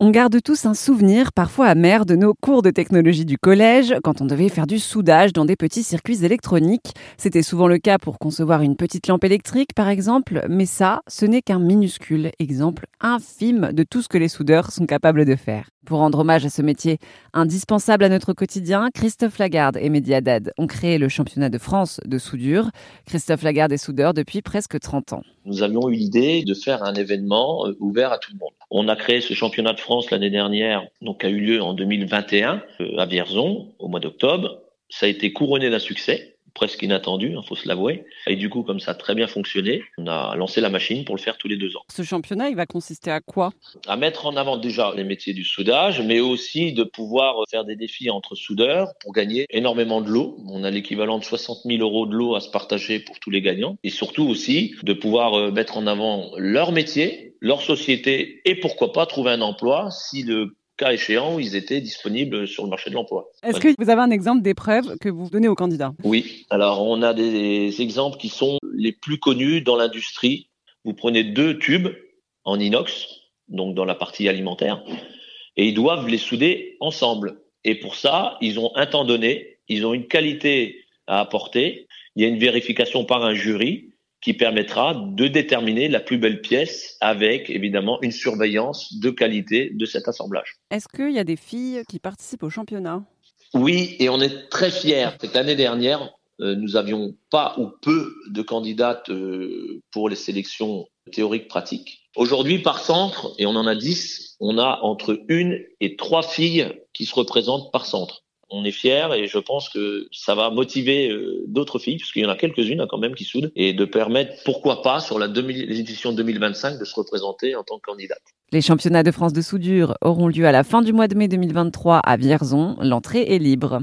On garde tous un souvenir parfois amer de nos cours de technologie du collège quand on devait faire du soudage dans des petits circuits électroniques. C'était souvent le cas pour concevoir une petite lampe électrique par exemple, mais ça, ce n'est qu'un minuscule exemple infime de tout ce que les soudeurs sont capables de faire. Pour rendre hommage à ce métier indispensable à notre quotidien, Christophe Lagarde et Mediadad ont créé le championnat de France de soudure. Christophe Lagarde est soudeur depuis presque 30 ans. Nous avions eu l'idée de faire un événement euh, ouvert à tout le monde. On a créé ce championnat de France l'année dernière, donc a eu lieu en 2021 euh, à Vierzon au mois d'octobre. Ça a été couronné d'un succès presque inattendu, il hein, faut se l'avouer. Et du coup, comme ça a très bien fonctionné, on a lancé la machine pour le faire tous les deux ans. Ce championnat, il va consister à quoi? À mettre en avant déjà les métiers du soudage, mais aussi de pouvoir faire des défis entre soudeurs pour gagner énormément de l'eau. On a l'équivalent de 60 000 euros de l'eau à se partager pour tous les gagnants. Et surtout aussi de pouvoir euh, mettre en avant leur métier, leur société et pourquoi pas trouver un emploi si le cas échéant ils étaient disponibles sur le marché de l'emploi. Est-ce que vous avez un exemple d'épreuve que vous donnez aux candidats? Oui, alors on a des exemples qui sont les plus connus dans l'industrie. Vous prenez deux tubes en inox, donc dans la partie alimentaire, et ils doivent les souder ensemble. Et pour ça, ils ont un temps donné, ils ont une qualité à apporter, il y a une vérification par un jury, qui permettra de déterminer la plus belle pièce avec évidemment une surveillance de qualité de cet assemblage. Est-ce qu'il y a des filles qui participent au championnat? Oui, et on est très fiers. Cette année dernière, euh, nous avions pas ou peu de candidates euh, pour les sélections théoriques pratiques. Aujourd'hui, par centre, et on en a 10, on a entre une et trois filles qui se représentent par centre on est fiers et je pense que ça va motiver euh, d'autres filles, parce qu'il y en a quelques-unes hein, quand même qui soudent, et de permettre, pourquoi pas, sur la édition 2025, de se représenter en tant que candidate. Les championnats de France de soudure auront lieu à la fin du mois de mai 2023 à Vierzon. L'entrée est libre.